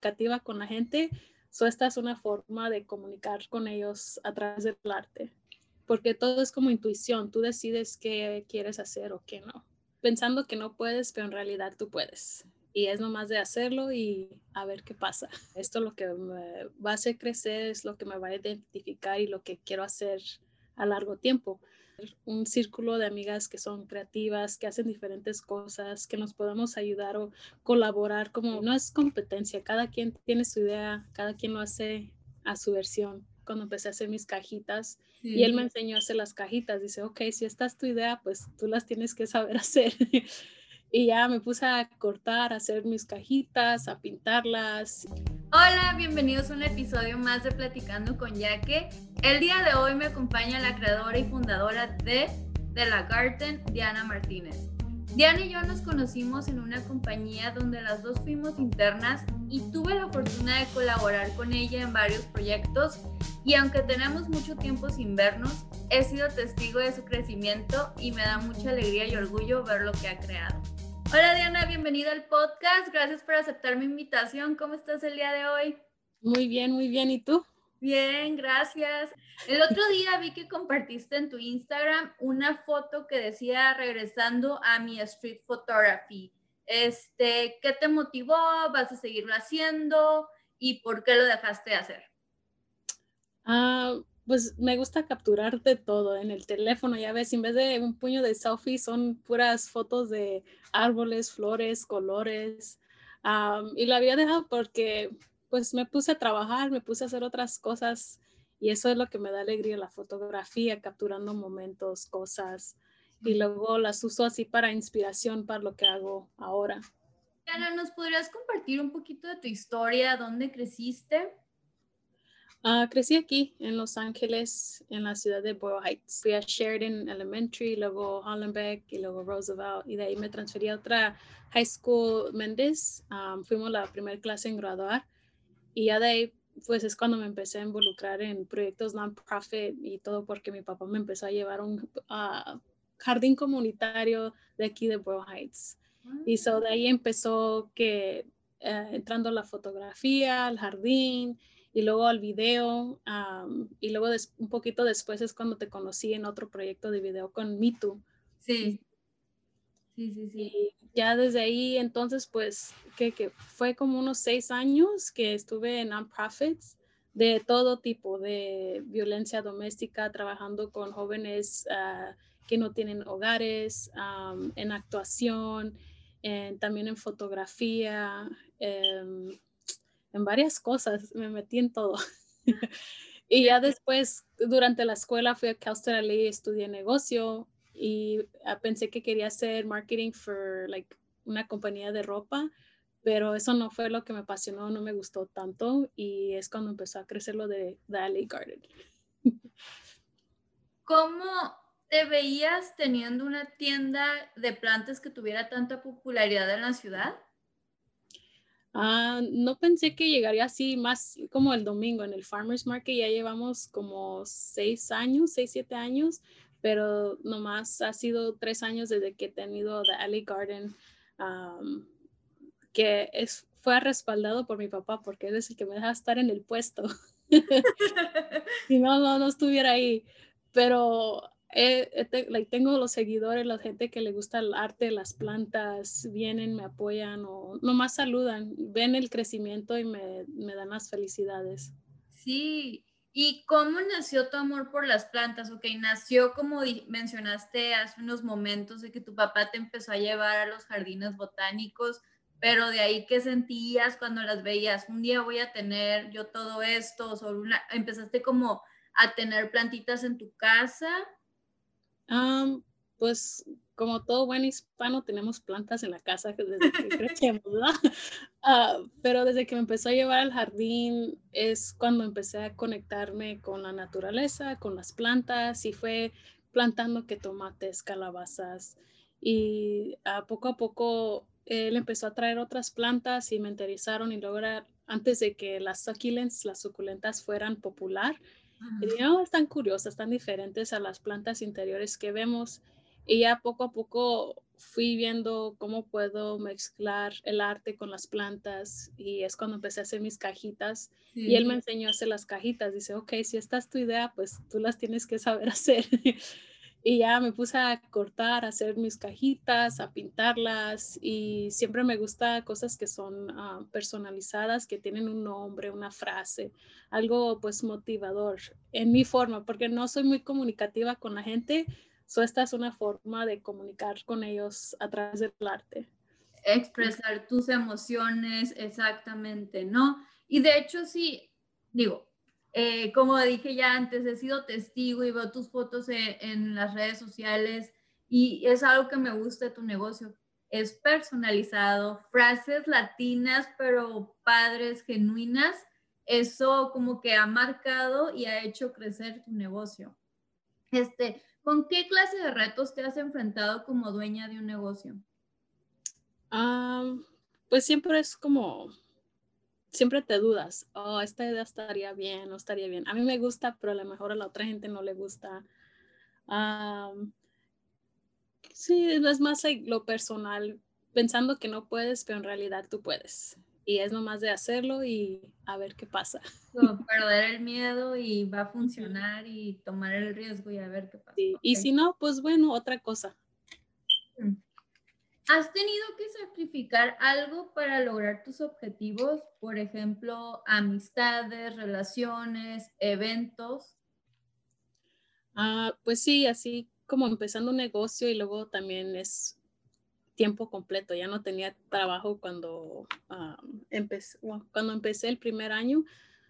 comunicativa con la gente. So, esta es una forma de comunicar con ellos a través del arte, porque todo es como intuición, tú decides qué quieres hacer o qué no, pensando que no puedes, pero en realidad tú puedes. Y es nomás de hacerlo y a ver qué pasa. Esto lo que me va a hacer crecer, es lo que me va a identificar y lo que quiero hacer a largo tiempo un círculo de amigas que son creativas, que hacen diferentes cosas, que nos podamos ayudar o colaborar, como no es competencia, cada quien tiene su idea, cada quien lo hace a su versión. Cuando empecé a hacer mis cajitas y él me enseñó a hacer las cajitas, dice, ok, si esta es tu idea, pues tú las tienes que saber hacer. y ya me puse a cortar, a hacer mis cajitas, a pintarlas. Hola, bienvenidos a un episodio más de Platicando con Yaque. El día de hoy me acompaña la creadora y fundadora de The La Garden, Diana Martínez. Diana y yo nos conocimos en una compañía donde las dos fuimos internas y tuve la fortuna de colaborar con ella en varios proyectos y aunque tenemos mucho tiempo sin vernos, he sido testigo de su crecimiento y me da mucha alegría y orgullo ver lo que ha creado. Hola Diana, bienvenida al podcast. Gracias por aceptar mi invitación. ¿Cómo estás el día de hoy? Muy bien, muy bien. ¿Y tú? Bien, gracias. El otro día vi que compartiste en tu Instagram una foto que decía regresando a mi street photography. Este, ¿qué te motivó? ¿Vas a seguirlo haciendo? ¿Y por qué lo dejaste de hacer? Ah, pues me gusta capturar de todo en el teléfono, ya ves, en vez de un puño de selfie son puras fotos de árboles, flores, colores. y lo había dejado porque pues me puse a trabajar, me puse a hacer otras cosas y eso es lo que me da alegría, la fotografía, capturando momentos, cosas y luego las uso así para inspiración para lo que hago ahora. Ana, ¿nos podrías compartir un poquito de tu historia? ¿Dónde creciste? Uh, crecí aquí en Los Ángeles, en la ciudad de Boyle Heights. Fui a Sheridan Elementary, luego Hollenbeck y luego Roosevelt. Y de ahí me transferí a otra high school, Méndez. Um, fuimos la primera clase en graduar. Y ya de ahí, pues es cuando me empecé a involucrar en proyectos non-profit y todo porque mi papá me empezó a llevar a un uh, jardín comunitario de aquí de Boyle Heights. Y so de ahí empezó que uh, entrando la fotografía, al jardín y luego al video y luego un poquito después es cuando te conocí en otro proyecto de video con MeToo. Sí. Sí, sí, sí. Y ya desde ahí entonces pues que, que fue como unos seis años que estuve en non-profits de todo tipo de violencia doméstica, trabajando con jóvenes ah, que no tienen hogares, en actuación, también en fotografía. Em, en varias cosas, me metí en todo. y ya después, durante la escuela, fui a Cal State LA estudié negocio y ah, pensé que quería hacer marketing for like una compañía de ropa, pero eso no fue lo que me apasionó, no me gustó tanto y es cuando empezó a crecer lo de The Garden. ¿Cómo te veías teniendo una tienda de plantas que tuviera tanta popularidad en la ciudad? Ah, no pensé que llegaría así más como el domingo en el Farmers Market. Ya llevamos como seis años, seis, siete años, pero nomás ha sido tres años desde que he tenido The Alley Garden, que es, fue respaldado por mi papá porque él es el que me deja estar en el puesto. si no, no, no estuviera ahí. Pero eh, tengo los seguidores, la gente que le gusta el arte, las plantas, vienen, me apoyan o nomás saludan, ven el crecimiento y me, me dan las felicidades. Sí, ¿y cómo nació tu amor por las plantas? Ok, nació como mencionaste hace unos momentos de que tu papá te empezó a llevar a los jardines botánicos, pero de ahí qué sentías cuando las veías, un día voy a tener yo todo esto, sobre una, empezaste como a tener plantitas en tu casa pues como todo buen hispano tenemos plantas en la casa desde que crecemos, ¿verdad? Ah, pero desde que me empezó a llevar al jardín es cuando empecé a conectarme con la naturaleza, con las plantas y fue plantando que tomates, calabazas y a poco a poco él empezó a traer otras plantas y me interesaron y luego antes de que las las suculentas fueran popular, y no, están curiosas, están diferentes a las plantas interiores que vemos. Y ya poco a poco fui viendo cómo puedo mezclar el arte con las plantas y es cuando empecé a hacer mis cajitas y él me enseñó a hacer las cajitas. Dice, ok, si esta es tu idea, pues tú las tienes que saber hacer. Y ya me puse a cortar, a hacer mis cajitas, a pintarlas y siempre me gusta cosas que son ah, personalizadas, que tienen un nombre, una frase, algo pues motivador en mi forma, porque no soy muy comunicativa con la gente So, esta es una forma de comunicar con ellos a través del arte. Expresar tus emociones, exactamente, ¿no? Y de hecho, sí, digo, eh, como dije ya antes, he sido testigo y veo tus fotos en, en las redes sociales y es algo que me gusta de tu negocio. Es personalizado, frases latinas, pero padres, genuinas. Eso como que ha marcado y ha hecho crecer tu negocio. Este, ¿Con qué clase de retos te has enfrentado como dueña de un negocio? pues siempre es como, siempre te dudas, oh, esta idea estaría bien, no estaría bien. A mí me gusta, pero a lo mejor a la otra gente no le gusta. sí, es más lo personal, pensando que no puedes, pero en realidad tú puedes y es nomás de hacerlo y a ver qué pasa. perder el miedo y va a funcionar y tomar el riesgo y a ver qué pasa. Y si no, pues bueno, otra cosa. Mm. ¿Has tenido que sacrificar algo para lograr tus objetivos? Por ejemplo, amistades, relaciones, eventos. Ah, pues sí, así como empezando un negocio y luego también es tiempo completo, ya no tenía trabajo cuando, empecé, cuando empecé el primer año,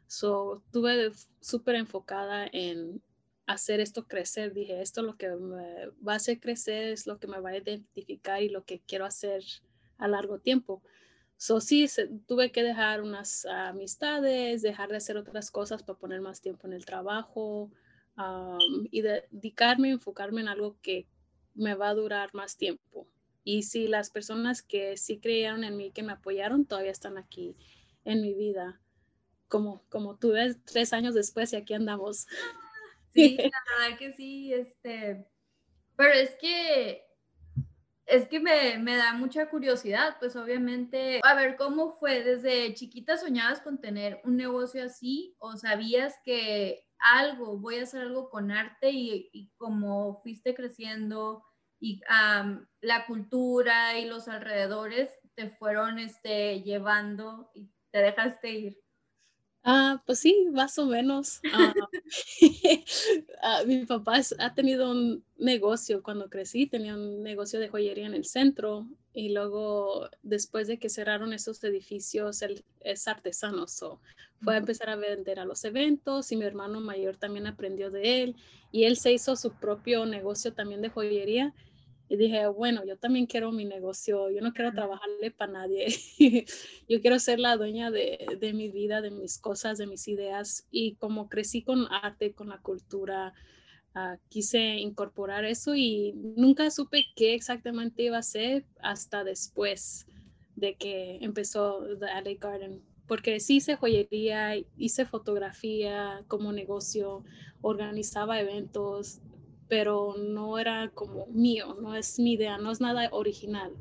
so, estuve súper enfocada en hacer esto crecer. Dije, esto es lo que me va a hacer crecer, es lo que me va a identificar y lo que quiero hacer a largo tiempo. So, sí, tuve que dejar unas amistades, dejar de hacer otras cosas para poner más tiempo en el trabajo y dedicarme, enfocarme en algo que me va a durar más tiempo. Y si las personas que sí creyeron en mí, que me apoyaron, todavía están aquí en mi vida. Como, como tú ves, tres años después y aquí andamos. Sí, la verdad que sí, este, pero es que, es que me, me da mucha curiosidad, pues obviamente, a ver, ¿cómo fue? ¿Desde chiquita soñabas con tener un negocio así o sabías que algo, voy a hacer algo con arte y, y como fuiste creciendo, y la cultura y los alrededores te fueron este, llevando y te dejaste ir? Ah, pues sí, más o menos. Ah, ah, mi papá ha tenido un negocio cuando crecí, tenía un negocio de joyería en el centro y luego después de que cerraron esos edificios, él es artesano, so, fue a empezar a vender a los eventos y mi hermano mayor también aprendió de él y él se hizo su propio negocio también de joyería y dije, bueno, yo también quiero mi negocio, yo no quiero trabajarle para nadie, yo quiero ser la dueña de, de, mi vida, de mis cosas, de mis ideas. Y como crecí con arte, con la cultura, uh, quise incorporar eso y nunca supe qué exactamente iba a ser hasta después de que empezó The Alley Garden. Porque sí hice joyería, hice fotografía como negocio, organizaba eventos, pero no era como mío, no es mi idea, no es nada original.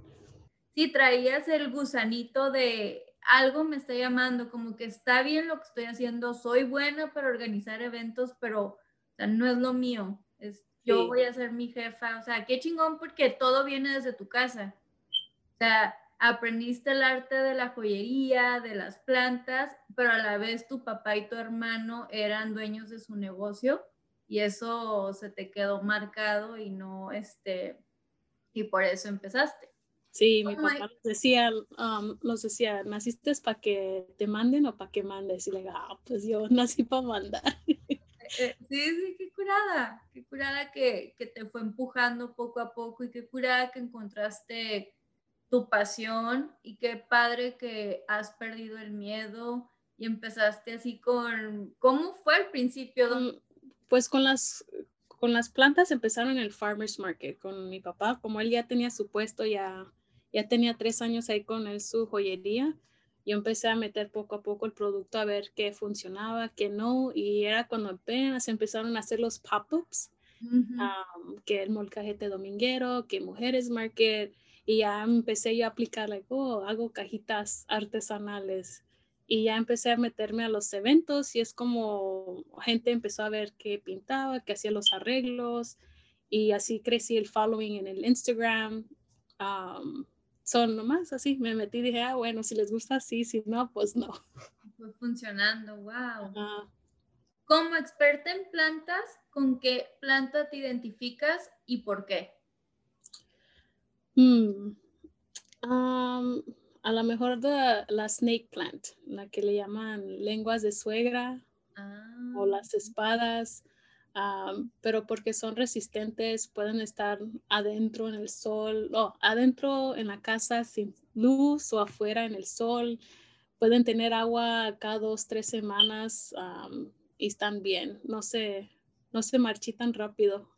Sí, traías el gusanito de algo me está llamando, como que está bien lo que estoy haciendo, soy buena para organizar eventos, pero no es lo mío, es, yo voy a ser mi jefa, o sea, qué chingón porque todo viene desde tu casa. O sea, aprendiste el arte de la joyería, de las plantas, pero a la vez tu papá y tu hermano eran dueños de su negocio y eso se te quedó marcado y no, este, y por eso empezaste. Sí, mi papá nos decía, um, nos decía, ¿naciste para que te manden o para que mandes? Y le digo, ah, pues yo nací para mandar. Eh, sí, sí, qué curada, qué curada que, que te fue empujando poco a poco y qué curada que encontraste tu pasión y qué padre que has perdido el miedo y empezaste así con, ¿cómo fue al principio? Pues con las, con las plantas empezaron en el farmer's market con mi papá, como él ya tenía su puesto, ya, ya tenía tres años ahí con él su joyería. Yo empecé a meter poco a poco el producto a ver qué funcionaba, qué no, y era cuando apenas empezaron a hacer los pop-ups que el molcajete dominguero, que mujeres market, y ya empecé yo a aplicar, like, oh, hago cajitas artesanales. Y ya empecé a meterme a los eventos y es como gente empezó a ver que pintaba, que hacía los arreglos y así crecí el following en el Instagram. son nomás así, me metí y dije, ah, bueno, si les gusta así, si no, pues no. Fue funcionando, wow. Como experta en plantas, ¿con qué planta te identificas y por qué? Mm, a lo mejor de la snake plant, la que le llaman lenguas de suegra o las ah. espadas, pero porque son resistentes, pueden estar adentro en el sol, o adentro en la casa sin luz o afuera en el sol. Pueden tener agua cada dos, tres semanas y están bien, no se, no se marchitan rápido.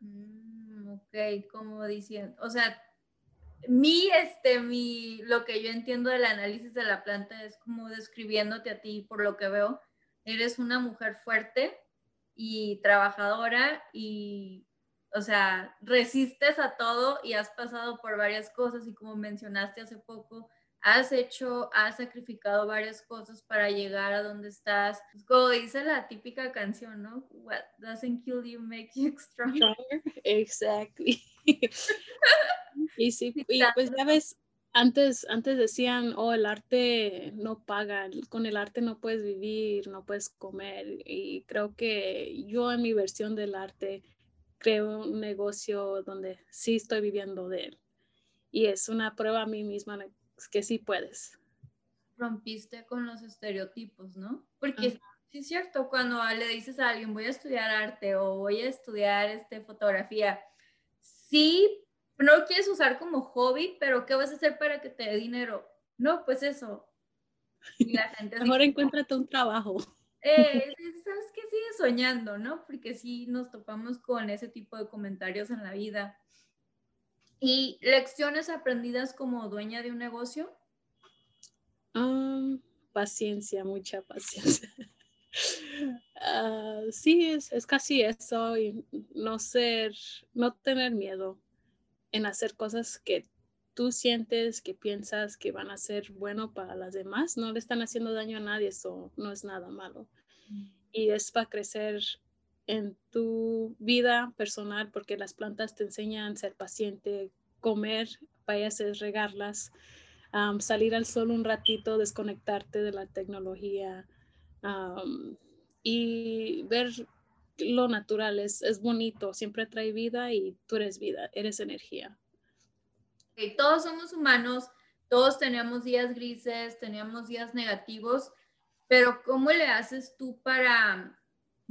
Mm, ok, como diciendo, o sea, mi, este, mi, lo que yo entiendo del análisis de la planta es como describiéndote a ti, por lo que veo, eres una mujer fuerte y trabajadora y, o sea, resistes a todo y has pasado por varias cosas y como mencionaste hace poco, has hecho, has sacrificado varias cosas para llegar a donde estás. como dice la típica canción, ¿no? What doesn't kill you makes you stronger. Exactly. y sí, y pues ya ves, antes, antes decían, oh, el arte no paga, con el arte no puedes vivir, no puedes comer. Y creo que yo en mi versión del arte creo un negocio donde sí estoy viviendo de él. Y es una prueba a mí misma que sí puedes. Rompiste con los estereotipos, ¿no? Porque sí es cierto, cuando le dices a alguien voy a estudiar arte o voy a estudiar este, fotografía, sí, no lo quieres usar como hobby, pero ¿qué vas a hacer para que te dé dinero? No, pues eso. Y la gente Mejor encuéntrate un trabajo. Eh, Sabes que sigue soñando, ¿no? Porque sí nos topamos con ese tipo de comentarios en la vida. ¿Y lecciones aprendidas como dueña de un negocio? paciencia, mucha paciencia. Ah, sí, es, es, casi eso y no ser, no tener miedo en hacer cosas que tú sientes, que piensas que van a ser bueno para las demás. No le están haciendo daño a nadie, eso no es nada malo. Y es para crecer en tu vida personal porque las plantas te enseñan a ser paciente, comer, vayas a regarlas, salir al sol un ratito, desconectarte de la tecnología y ver lo natural. Es, es bonito, siempre trae vida y tú eres vida, eres energía. todos somos humanos, todos tenemos días grises, tenemos días negativos, pero ¿cómo le haces tú para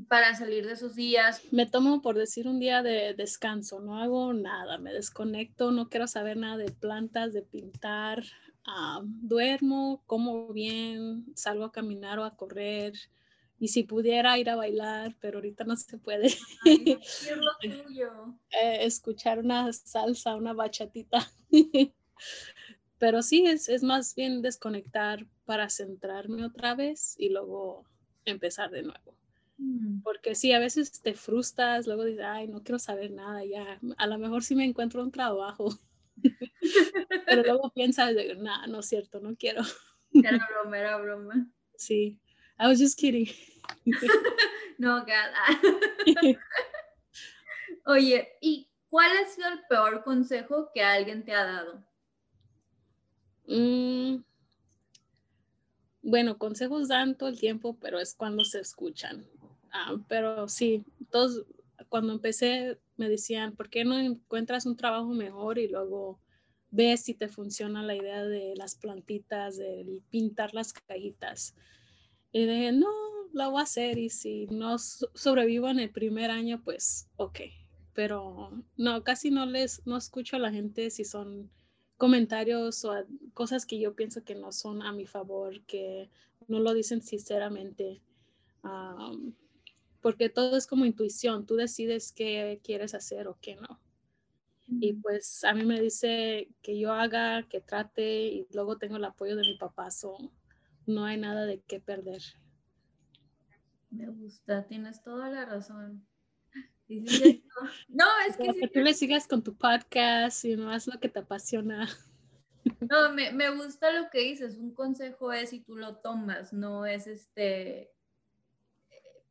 para salir de esos días? Me tomo, por decir, un día de descanso, no hago nada, me desconecto, no quiero saber nada de plantas, de pintar, ah, duermo, como bien, salgo a caminar o a correr. Y si pudiera ir a bailar, pero ahorita no se puede. Eh, escuchar una salsa, una bachatita. pero sí, es, es más bien desconectar para centrarme otra vez y luego empezar de nuevo. Mm. Porque sí, a veces te frustras, luego dices, ay, no quiero saber nada, ya, a lo mejor sí me encuentro un trabajo. Pero luego piensas, nada, no es cierto, no quiero. Era broma, era broma. Sí, I was just kidding. no, gada. Oye, ¿y cuál ha sido el peor consejo que alguien te ha dado? Mm, bueno, consejos dan todo el tiempo, pero es cuando se escuchan. Ah, pero sí, todos cuando empecé me decían, ¿por qué no encuentras un trabajo mejor y luego ves si te funciona la idea de las plantitas, de pintar las cajitas? Y dije, no, lo voy a hacer y si no sobrevivo en el primer año, pues ok. Pero no, casi no les, no escucho a la gente si son comentarios o cosas que yo pienso que no son a mi favor, que no lo dicen sinceramente porque todo es como intuición, tú decides qué quieres hacer o qué no. Y pues a mí me dice que yo haga, que trate y luego tengo el apoyo de mi papá, so no hay nada de qué perder. Me gusta, tienes toda la razón. no, es que, que tú le sigas con tu podcast y no haz lo que te apasiona. No, me, me, gusta lo que dices. Un consejo es si tú lo tomas, no es este.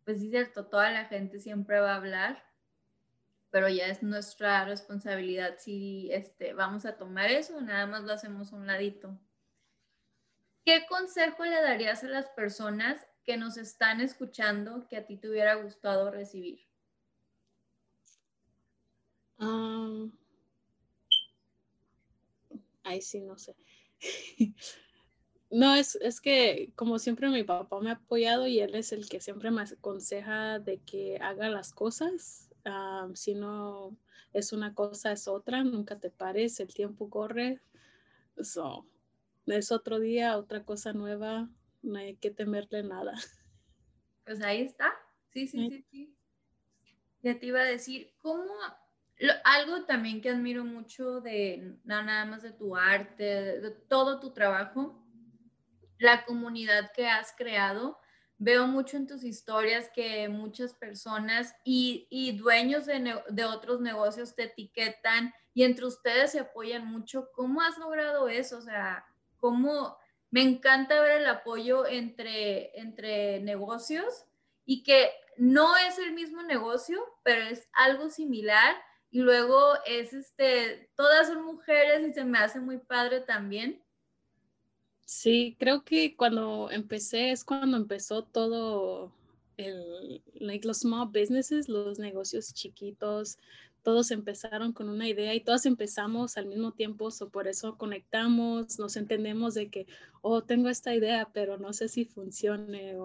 Pues es cierto, toda la gente siempre va a hablar, pero ya es nuestra responsabilidad si este, vamos a tomar eso, nada más lo hacemos a un ladito. ¿Qué consejo le darías a las personas que nos están escuchando que a ti te hubiera gustado recibir? Um, ay, sí, no sé. no, es, es, que como siempre mi papá me ha apoyado y él es el que siempre me aconseja de que haga las cosas si no es una cosa, es otra, nunca te pares, el tiempo corre. So, es otro día, otra cosa nueva, no hay que temerle nada. Pues ahí está. Sí, sí, sí, sí. Ya te iba a decir, ¿cómo? algo también que admiro mucho de nada más de tu arte, de todo tu trabajo, la comunidad que has creado veo mucho en tus historias que muchas personas y, dueños de, otros negocios te etiquetan y entre ustedes se apoyan mucho. ¿Cómo has logrado eso? O sea, ¿cómo? Me encanta ver el apoyo entre, entre negocios y que no es el mismo negocio, pero es algo similar y luego es este, todas son mujeres y se me hace muy padre también Sí, creo que cuando empecé es cuando empezó todo el, like los small businesses, los negocios chiquitos, todos empezaron con una idea y todos empezamos al mismo tiempo, so por eso conectamos, nos entendemos de que, oh, tengo esta idea, pero no sé si funcione,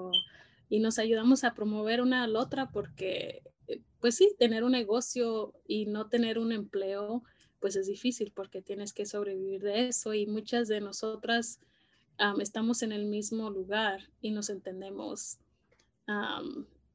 y nos ayudamos a promover una a la otra porque, eh, pues sí, tener un negocio y no tener un empleo, pues es difícil porque tienes que sobrevivir de eso y muchas de nosotras estamos en el mismo lugar y nos entendemos.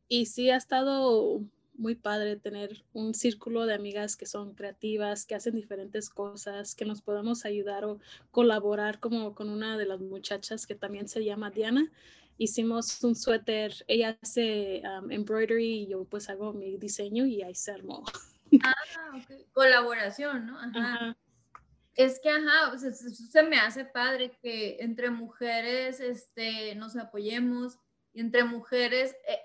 y sí ha estado muy padre tener un círculo de amigas que son creativas, que hacen diferentes cosas, que nos podamos ayudar o colaborar como con una de las muchachas que también se llama Diana. Hicimos un suéter, ella hace embroidery y yo pues hago mi diseño y ahí se armó. Ah, Colaboración, ¿no? Ajá. Es que, ajá, se me hace padre que entre mujeres este, nos apoyemos y entre mujeres, eh,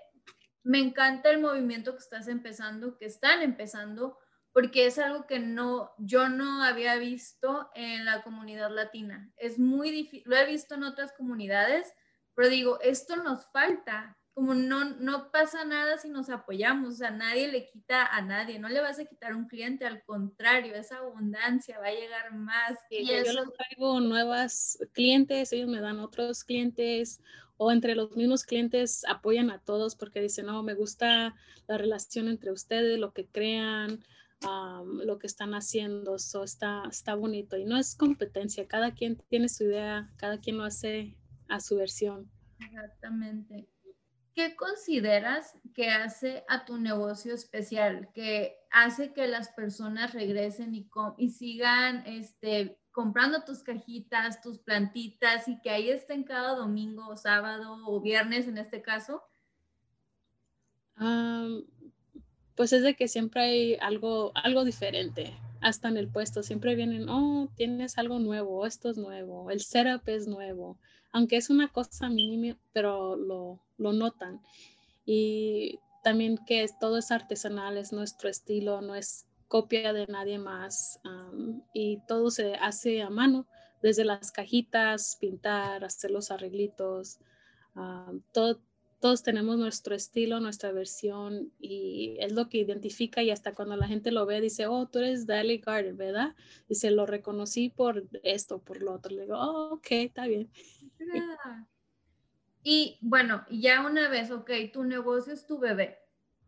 me encanta el movimiento que estás empezando, que están empezando, porque es algo que no, yo no había visto en la comunidad latina. Es muy difícil, lo he visto en otras comunidades, pero digo, esto nos falta, como no, no pasa nada si nos apoyamos, o sea, nadie le quita a nadie, no le vas a quitar un cliente, al contrario, esa abundancia va a llegar más. y yo les traigo nuevas clientes, ellos me dan otros clientes, o entre los mismos clientes apoyan a todos porque dicen, no, me gusta la relación entre ustedes, lo que crean, lo que están haciendo, eso está, está bonito. Y no es competencia, cada quien tiene su idea, cada quien lo hace a su versión. Exactamente. ¿Qué consideras que hace a tu negocio especial? Que hace que las personas regresen y, sigan este, comprando tus cajitas, tus plantitas y que ahí estén cada domingo sábado o viernes en este caso? pues es de que siempre hay algo, algo diferente. Hasta en el puesto siempre vienen, oh, tienes algo nuevo, esto es nuevo, el setup es nuevo aunque es una cosa mínima, pero lo, lo notan. Y también que todo es artesanal, es nuestro estilo, no es copia de nadie más y todo se hace a mano, desde las cajitas, pintar, hacer los arreglitos, todo, todos tenemos nuestro estilo, nuestra versión y es lo que identifica y hasta cuando la gente lo ve dice, oh, tú eres Dali Garden, ¿verdad? Se lo reconocí por esto, por lo otro. Le digo, oh, ok, está bien. Y bueno, ya una vez, ok, tu negocio es tu bebé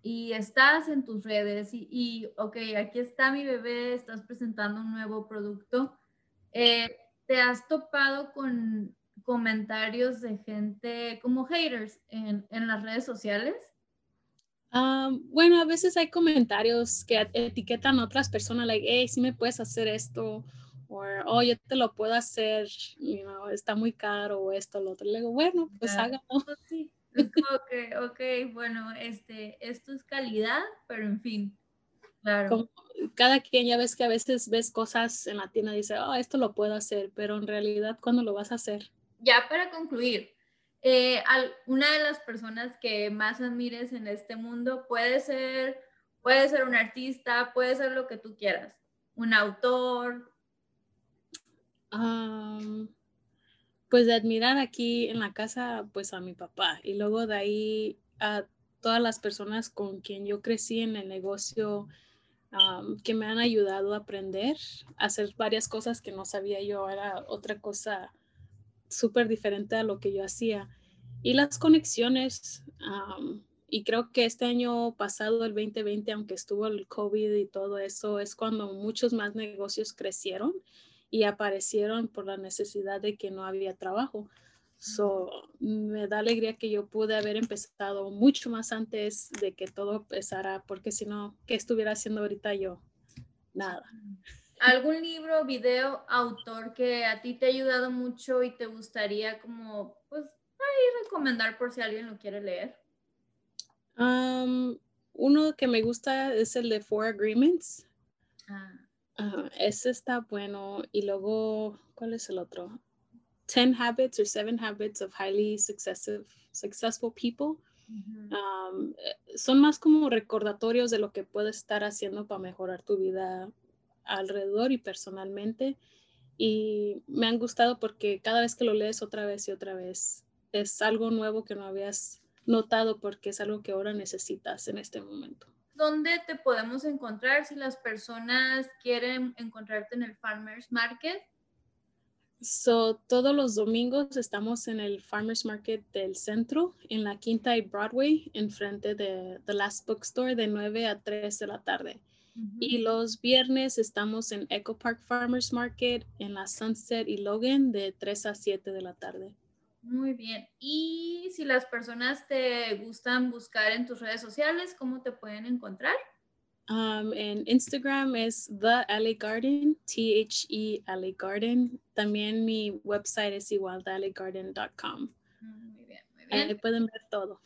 y estás en tus redes y, y ok, aquí está mi bebé, estás presentando un nuevo producto. Eh, ¿Te has topado con comentarios de gente como haters en, las redes sociales? Ah, bueno, a veces hay comentarios que etiquetan a otras personas, like, hey, si me puedes hacer esto, o oh, yo te lo puedo hacer, you know, está muy caro, o esto, lo otro. Le digo, bueno, pues hágalo. Sí, Es como que, ok, bueno, este, esto es calidad, pero en fin, claro. cada quien ya ves que a veces ves cosas en la tienda y dice, oh, esto lo puedo hacer, pero en realidad, ¿cuándo lo vas a hacer? Ya para concluir, eh, una de las personas que más admires en este mundo puede ser, puede ser un artista, puede ser lo que tú quieras, un autor. Pues de admirar aquí en la casa, pues a mi papá. Y luego de ahí a todas las personas con quien yo crecí en el negocio que me han ayudado a aprender, a hacer varias cosas que no sabía yo, era otra cosa súper diferente a lo que yo hacía. Y las conexiones, y creo que este año pasado, el 2020, aunque estuvo el COVID y todo eso, es cuando muchos más negocios crecieron y aparecieron por la necesidad de que no había trabajo. So, me da alegría que yo pude haber empezado mucho más antes de que todo empezara, porque si no, ¿qué estuviera haciendo ahorita yo? Nada. ¿Algún libro, video, autor que a ti te ha ayudado mucho y te gustaría como, pues, ahí recomendar por si alguien lo quiere leer? uno que me gusta es el de Four Agreements. Ah. Ese está bueno. Y luego, ¿cuál es el otro? Ten Habits or Seven Habits of Highly Successive, Successful People. Eh, son más como recordatorios de lo que puedes estar haciendo para mejorar tu vida alrededor y personalmente. Y me han gustado porque cada vez que lo lees otra vez y otra vez es algo nuevo que no habías notado porque es algo que ahora necesitas en este momento. ¿Dónde te podemos encontrar si las personas quieren encontrarte en el Farmers Market? So, todos los domingos estamos en el Farmers Market del centro, en la Quinta y Broadway, enfrente de The Last Bookstore, de 9 a 3 de la tarde. Y los viernes estamos en Echo Park Farmers Market, en la Sunset y Logan, de 3 a 7 de la tarde. Muy bien. Y si las personas te gustan buscar en tus redes sociales, ¿cómo te pueden encontrar? Um, en Instagram es The LA Garden, T-H-E LA Garden. También mi website es igual, thelagarden.com. Muy bien, muy bien. Ahí pueden ver todo.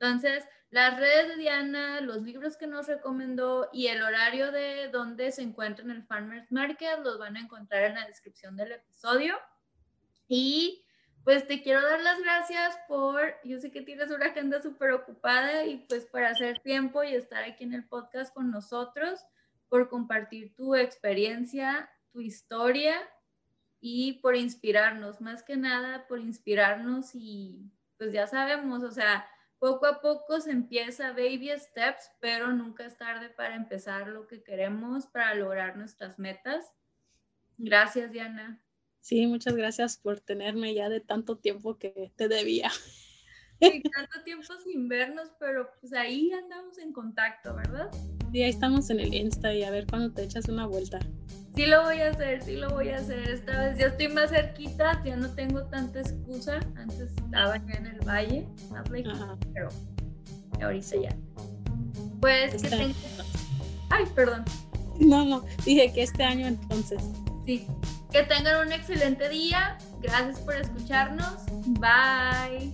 Entonces, las redes de Diana, los libros que nos recomendó y el horario de donde se encuentra en el Farmers Market los van a encontrar en la descripción del episodio. Y pues te quiero dar las gracias por, yo sé que tienes una agenda súper ocupada y pues por hacer tiempo y estar aquí en el podcast con nosotros, por compartir tu experiencia, tu historia y por inspirarnos, más que nada por inspirarnos y pues ya sabemos, o sea, poco a poco se empieza baby steps, pero nunca es tarde para empezar lo que queremos para lograr nuestras metas. Gracias, Diana. Sí, muchas gracias por tenerme ya de tanto tiempo que te debía. Sí, tanto tiempo sin vernos, pero pues ahí andamos en contacto, ¿verdad? Sí, ahí estamos en el Insta y a ver cuando te echas una vuelta. Sí lo voy a hacer, sí lo voy a hacer. Esta vez ya estoy más cerquita, ya no tengo tanta excusa. Antes estaba ya en el valle, pero ahorita ya. Pues que tengo... Ay, perdón. No, no, dije que este año entonces. Sí, que tengan un excelente día. Gracias por escucharnos. Bye.